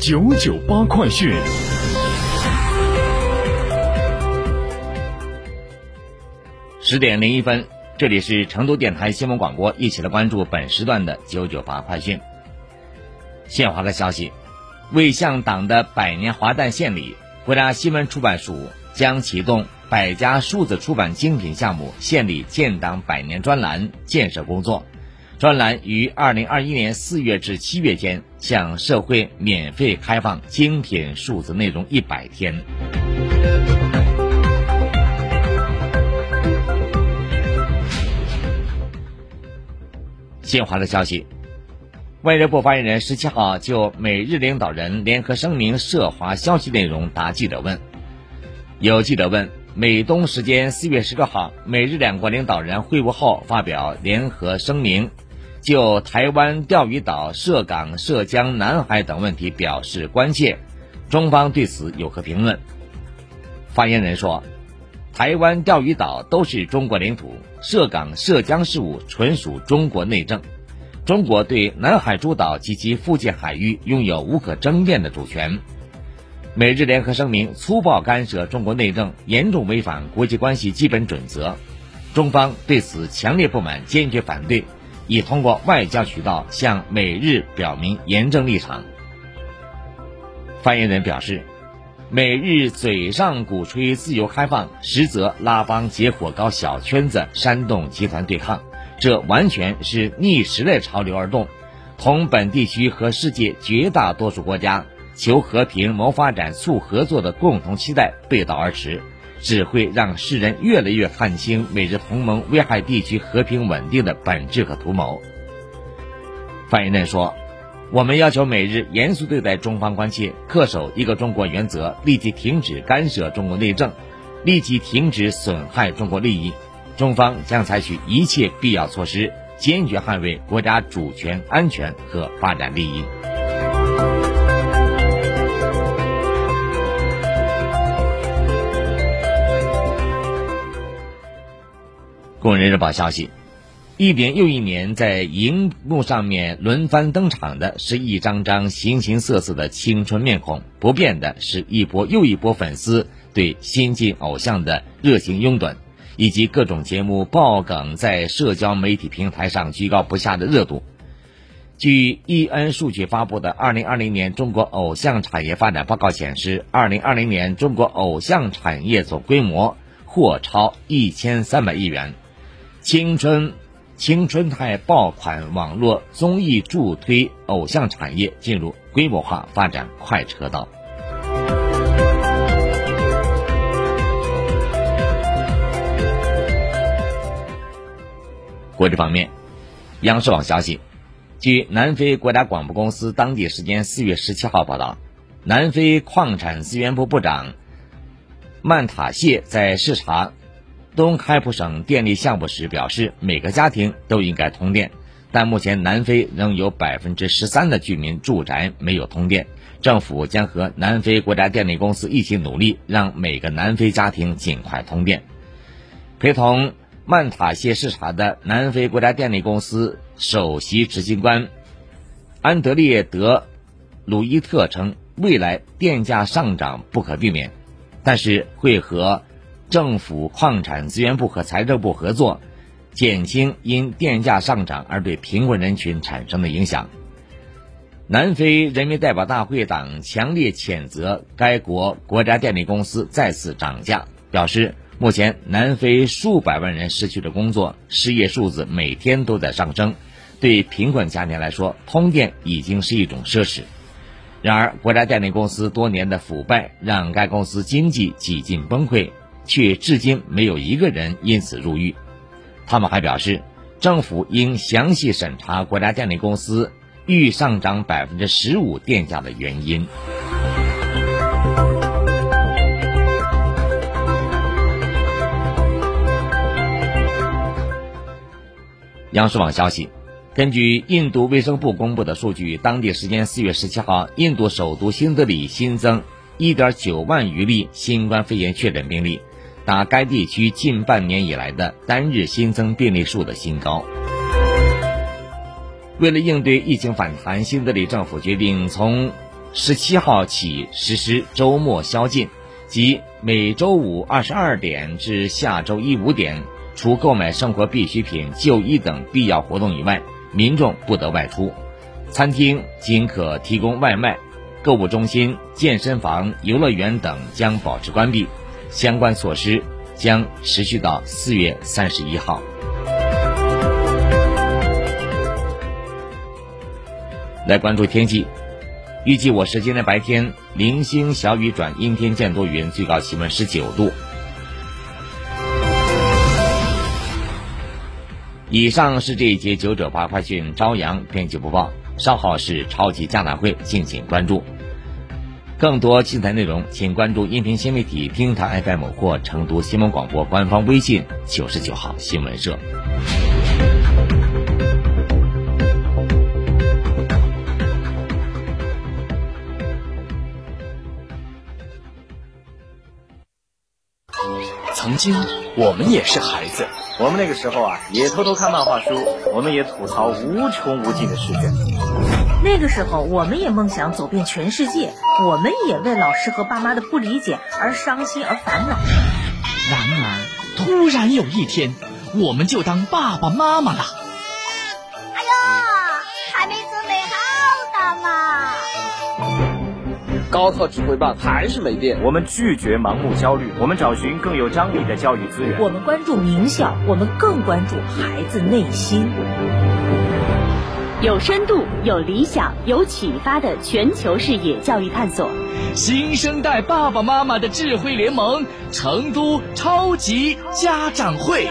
九九八快讯，十点零一分，这里是成都电台新闻广播，一起来关注本时段的九九八快讯。献华的消息，为向党的百年华诞献礼，国家新闻出版署将启动百家数字出版精品项目献礼建党百年专栏建设工作。专栏于二零二一年四月至七月间向社会免费开放精品数字内容一百天。新华的消息，外交部发言人十七号就美日领导人联合声明涉华消息内容答记者问。有记者问，美东时间四月十六号，美日两国领导人会晤后发表联合声明。就台湾钓鱼岛、涉港、涉江、南海等问题表示关切，中方对此有何评论？发言人说，台湾钓鱼岛都是中国领土，涉港、涉江事务纯属中国内政，中国对南海诸岛及其附近海域拥有无可争辩的主权。美日联合声明粗暴干涉中国内政，严重违反国际关系基本准则，中方对此强烈不满，坚决反对。已通过外交渠道向美日表明严正立场。发言人表示，美日嘴上鼓吹自由开放，实则拉帮结伙搞小圈子，煽动集团对抗，这完全是逆时代潮流而动，同本地区和世界绝大多数国家求和平、谋发展、促合作的共同期待背道而驰。只会让世人越来越看清美日同盟危害地区和平稳定的本质和图谋。发言人说：“我们要求美日严肃对待中方关切，恪守一个中国原则，立即停止干涉中国内政，立即停止损害中国利益。中方将采取一切必要措施，坚决捍卫国家主权、安全和发展利益。”工人日报消息，一年又一年，在荧幕上面轮番登场的是一张张形形色色的青春面孔，不变的是一波又一波粉丝对新晋偶像的热情拥趸，以及各种节目爆梗在社交媒体平台上居高不下的热度。据易恩数据发布的《二零二零年中国偶像产业发展报告》显示，二零二零年中国偶像产业总规模或超一千三百亿元。青春，青春态爆款网络综艺助推偶像产业进入规模化发展快车道。国际方面，央视网消息，据南非国家广播公司当地时间四月十七号报道，南非矿产资源部部长曼塔谢在视察。东开普省电力项目时表示，每个家庭都应该通电，但目前南非仍有百分之十三的居民住宅没有通电。政府将和南非国家电力公司一起努力，让每个南非家庭尽快通电。陪同曼塔谢视察的南非国家电力公司首席执行官安德烈德鲁伊特称，未来电价上涨不可避免，但是会和。政府、矿产资源部和财政部合作，减轻因电价上涨而对贫困人群产生的影响。南非人民代表大会党强烈谴责该国国家电力公司再次涨价，表示目前南非数百万人失去了工作，失业数字每天都在上升。对贫困家庭来说，通电已经是一种奢侈。然而，国家电力公司多年的腐败让该公司经济几近崩溃，却至今没有一个人因此入狱。他们还表示，政府应详细审查国家电力公司欲上涨百分之十五电价的原因。央视网消息。根据印度卫生部公布的数据，当地时间四月十七号，印度首都新德里新增一点九万余例新冠肺炎确诊病例，达该地区近半年以来的单日新增病例数的新高。为了应对疫情反弹，新德里政府决定从十七号起实施周末宵禁，即每周五二十二点至下周一五点，除购买生活必需品、就医等必要活动以外。民众不得外出，餐厅仅可提供外卖，购物中心、健身房、游乐园等将保持关闭。相关措施将持续到四月三十一号。来关注天气，预计我市今天白天零星小雨转阴天见多云，最高气温十九度。以上是这一节九九八快讯朝阳编辑播报，稍后是超级家长会，敬请关注。更多精彩内容，请关注音频新媒体听台 FM 或成都新闻广播官方微信九十九号新闻社。曾经，我们也是孩子。我们那个时候啊，也偷偷看漫画书，我们也吐槽无穷无尽的试卷。那个时候，我们也梦想走遍全世界，我们也为老师和爸妈的不理解而伤心而烦恼。然而，突然有一天，我们就当爸爸妈妈了。哎呦，还没准备好的嘛！高考指挥棒还是没变，我们拒绝盲目焦虑，我们找寻更有张力的教育资源。我们关注名校，我们更关注孩子内心。有深度、有理想、有启发的全球视野教育探索，新生代爸爸妈妈的智慧联盟——成都超级家长会。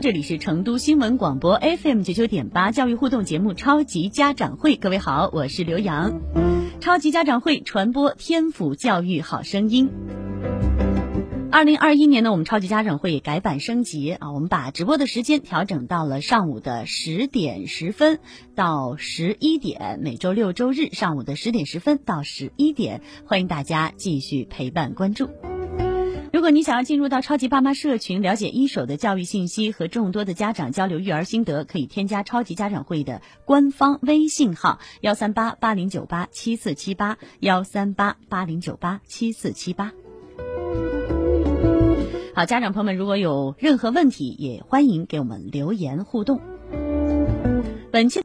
这里是成都新闻广播 FM 九九点八教育互动节目《超级家长会》，各位好，我是刘洋。超级家长会传播天府教育好声音。二零二一年呢，我们超级家长会改版升级啊，我们把直播的时间调整到了上午的十点十分到十一点，每周六周日上午的十点十分到十一点，欢迎大家继续陪伴关注。如果你想要进入到超级爸妈社群，了解一手的教育信息和众多的家长交流育儿心得，可以添加超级家长会的官方微信号幺三八八零九八七四七八幺三八八零九八七四七八。好，家长朋友们，如果有任何问题，也欢迎给我们留言互动。本期。